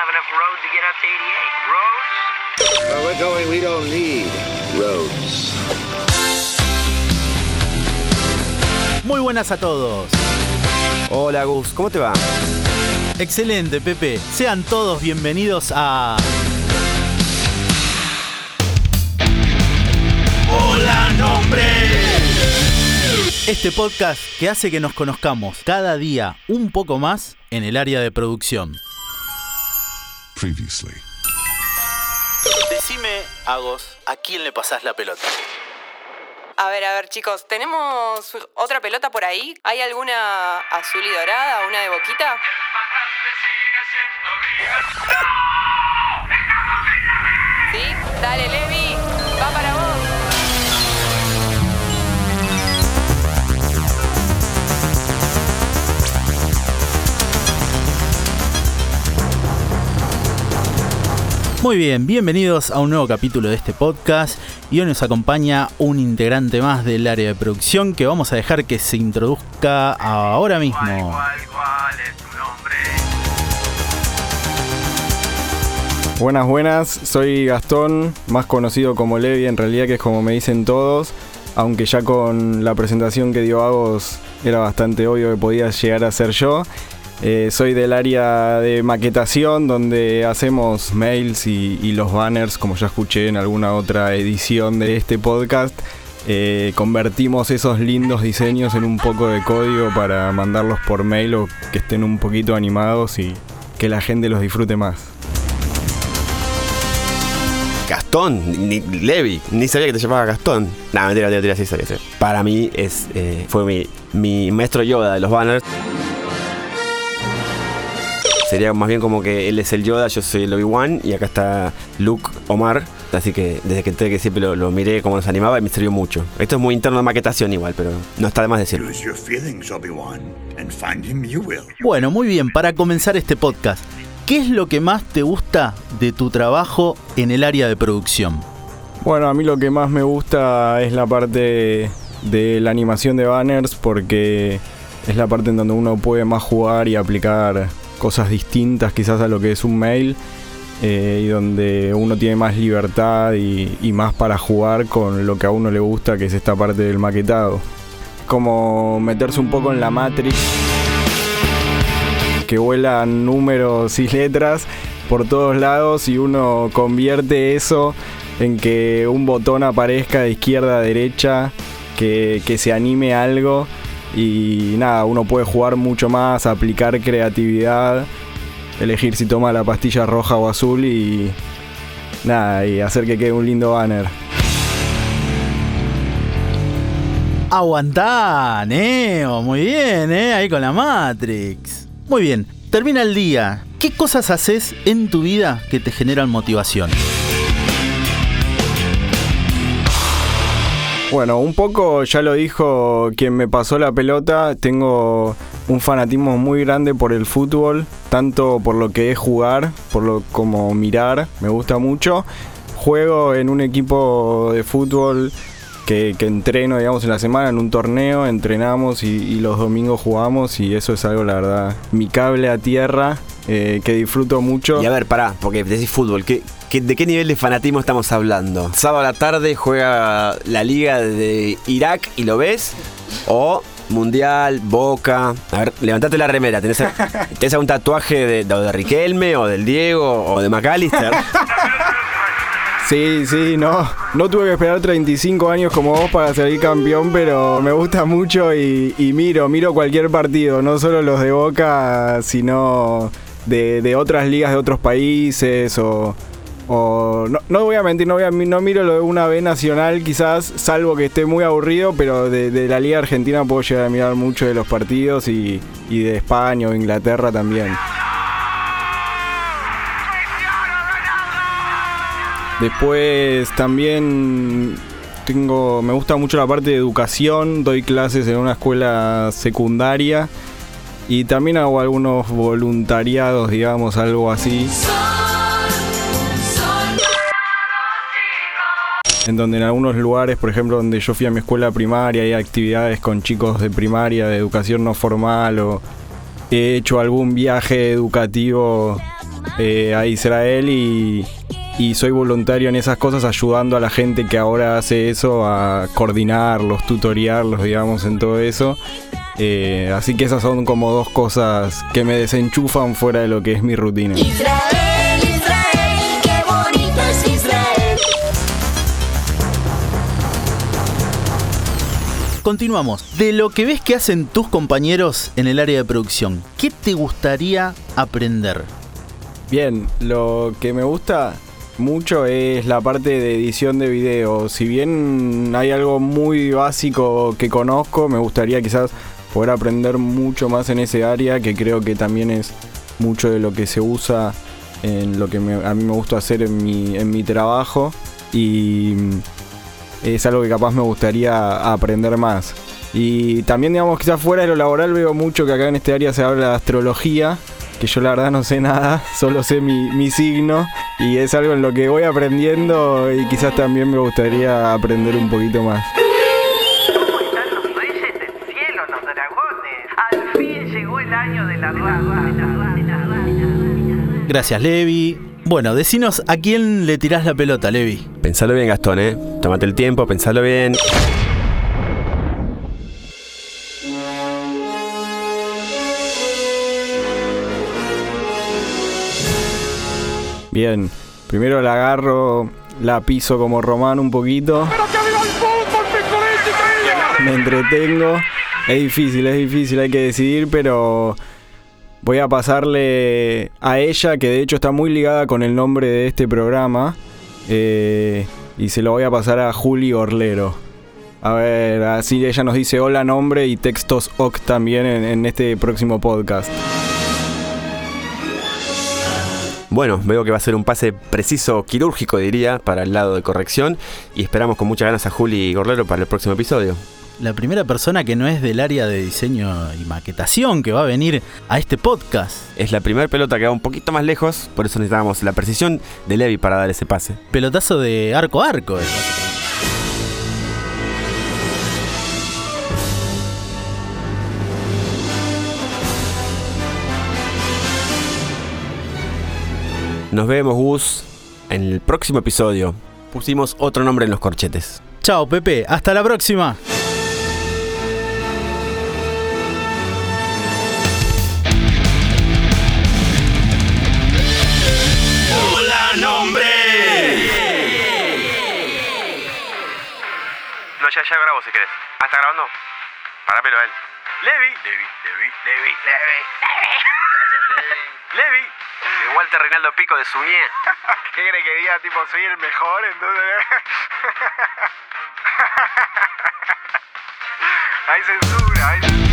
have enough road to get up to 88. Roads? Where we're going, we don't need roads. Muy buenas a todos. Hola Gus, ¿cómo te va? Excelente, Pepe. Sean todos bienvenidos a. ¡Hola, nombre! Este podcast que hace que nos conozcamos cada día un poco más en el área de producción. Previously. Decime, Agos, ¿a quién le pasás la pelota? A ver, a ver, chicos, ¿tenemos otra pelota por ahí? ¿Hay alguna azul y dorada, una de boquita? ¿Sí? Dale, Levi, Muy bien, bienvenidos a un nuevo capítulo de este podcast y hoy nos acompaña un integrante más del área de producción que vamos a dejar que se introduzca ahora mismo. ¿Cuál es tu nombre? Buenas, buenas, soy Gastón, más conocido como Levi en realidad, que es como me dicen todos, aunque ya con la presentación que dio Agos era bastante obvio que podía llegar a ser yo. Eh, soy del área de maquetación, donde hacemos mails y, los banners, como ya escuché en alguna otra edición de este podcast. Eh, convertimos esos lindos diseños en un poco de código para mandarlos por mail o que estén un poquito animados y que la gente los disfrute más. Gastón, Levi, ni sabía que te llamaba Gastón. No, mentira, mentira, mentira, sí sabía, sí. Para mí es, eh, fue mi, mi maestro Yoda de los banners. Sería más bien como que él es el Yoda, yo soy el Obi-Wan y acá está Luke Omar. Así que desde que entré que siempre lo, lo miré como nos animaba y me sirvió mucho. Esto es muy interno de maquetación igual, pero no está de más decirlo. Lose your feelings, Obi-Wan, and find him you will. Bueno, muy bien, para comenzar este podcast, ¿qué es lo que más te gusta de tu trabajo en el área de producción? Bueno, a mí lo que más me gusta es la parte de la animación de banners porque es la parte en donde uno puede más jugar y aplicar cosas distintas quizás a lo que es un mail eh, y donde uno tiene más libertad y, más para jugar con lo que a uno le gusta que es esta parte del maquetado. Como meterse un poco en la Matrix que vuelan números y letras por todos lados y uno convierte eso en que un botón aparezca de izquierda a derecha, que, que se anime algo y nada, uno puede jugar mucho más, aplicar creatividad, elegir si toma la pastilla roja o azul y nada, y hacer que quede un lindo banner. Aguantá, Neo, muy bien, ¿eh? Ahí con la Matrix. Muy bien, termina el día. ¿Qué cosas haces en tu vida que te generan motivación? Bueno, un poco ya lo dijo quien me pasó la pelota, tengo un fanatismo muy grande por el fútbol, tanto por lo que es jugar, por lo como mirar, me gusta mucho. Juego en un equipo de fútbol que, que entreno, digamos, en la semana, en un torneo, entrenamos y, los domingos jugamos y eso es algo, la verdad, mi cable a tierra, eh, que disfruto mucho. Y a ver, pará, porque decís fútbol, ¿qué, qué, de qué nivel de fanatismo estamos hablando? ¿Sábado a la tarde juega la liga de Irak y lo ves? ¿O Mundial, Boca? A ver, levantate la remera, ¿tenés, ¿tenés algún tatuaje de, de Riquelme o del Diego o de McAllister? Sí, sí, no. No tuve que esperar 35 años como vos para salir campeón, pero me gusta mucho y, y miro, miro cualquier partido, no solo los de Boca, sino de, de otras ligas de otros países o... no, no voy a mentir, no, miro lo de una B nacional quizás, salvo que esté muy aburrido, pero de, de la Liga Argentina puedo llegar a mirar mucho de los partidos y, y de España o Inglaterra también. Después también tengo, me gusta mucho la parte de educación, doy clases en una escuela secundaria y también hago algunos voluntariados, digamos, algo así. En donde en algunos lugares, por ejemplo, donde yo fui a mi escuela primaria, hay actividades con chicos de primaria, de educación no formal, o he hecho algún viaje educativo eh, a Israel y, soy voluntario en esas cosas ayudando a la gente que ahora hace eso a coordinarlos, tutoriarlos, digamos, en todo eso. Eh, así que esas son como dos cosas que me desenchufan fuera de lo que es mi rutina. Continuamos. De lo que ves que hacen tus compañeros en el área de producción, ¿qué te gustaría aprender? Bien, lo que me gusta mucho es la parte de edición de video. Si bien hay algo muy básico que conozco, me gustaría quizás poder aprender mucho más en ese área, que creo que también es mucho de lo que se usa en lo que me- a mí me gusta hacer en mi, en mi trabajo. Y es algo que capaz me gustaría aprender más. Y también, digamos, quizás fuera de lo laboral veo mucho que acá en este área se habla de astrología, que yo la verdad no sé nada, solo sé mi, mi signo y es algo en lo que voy aprendiendo y quizás también me gustaría aprender un poquito más. Gracias, Levi. Bueno, decinos a quién le tirás la pelota, Levi. Pensalo bien, Gastón, ¿eh? Tómate el tiempo, pensalo bien. Bien, primero la agarro, la piso como romano un poquito. Me entretengo. Es difícil, es difícil, hay que decidir, pero voy a pasarle a ella, que de hecho está muy ligada con el nombre de este programa. eh, y se lo voy a pasar a Juli Orlero. A ver, así ella nos dice hola nombre y textos OC también en, este próximo podcast. Bueno, veo que va a ser un pase preciso, quirúrgico diría, para el lado de corrección. Y esperamos con muchas ganas a Juli Gorlero para el próximo episodio. La primera persona que no es del área de diseño y maquetación que va a venir a este podcast. Es la primera pelota que va un poquito más lejos, por eso necesitábamos la precisión de Levi para dar ese pase. Pelotazo de arco a arco. es, básicamente. Nos vemos, Gus, en el próximo episodio. Pusimos otro nombre en los corchetes. Chao, Pepe. Hasta la próxima. No, ya, ya grabo si querés. Ah, ¿está grabando? Parámelo a él. Levi. Levi, Levi, Levi, Levi. Levi. De Walter Reinaldo Pico de Suñé. ¿Qué cree que diga? Tipo, soy el mejor, entonces... hay censura, hay censura.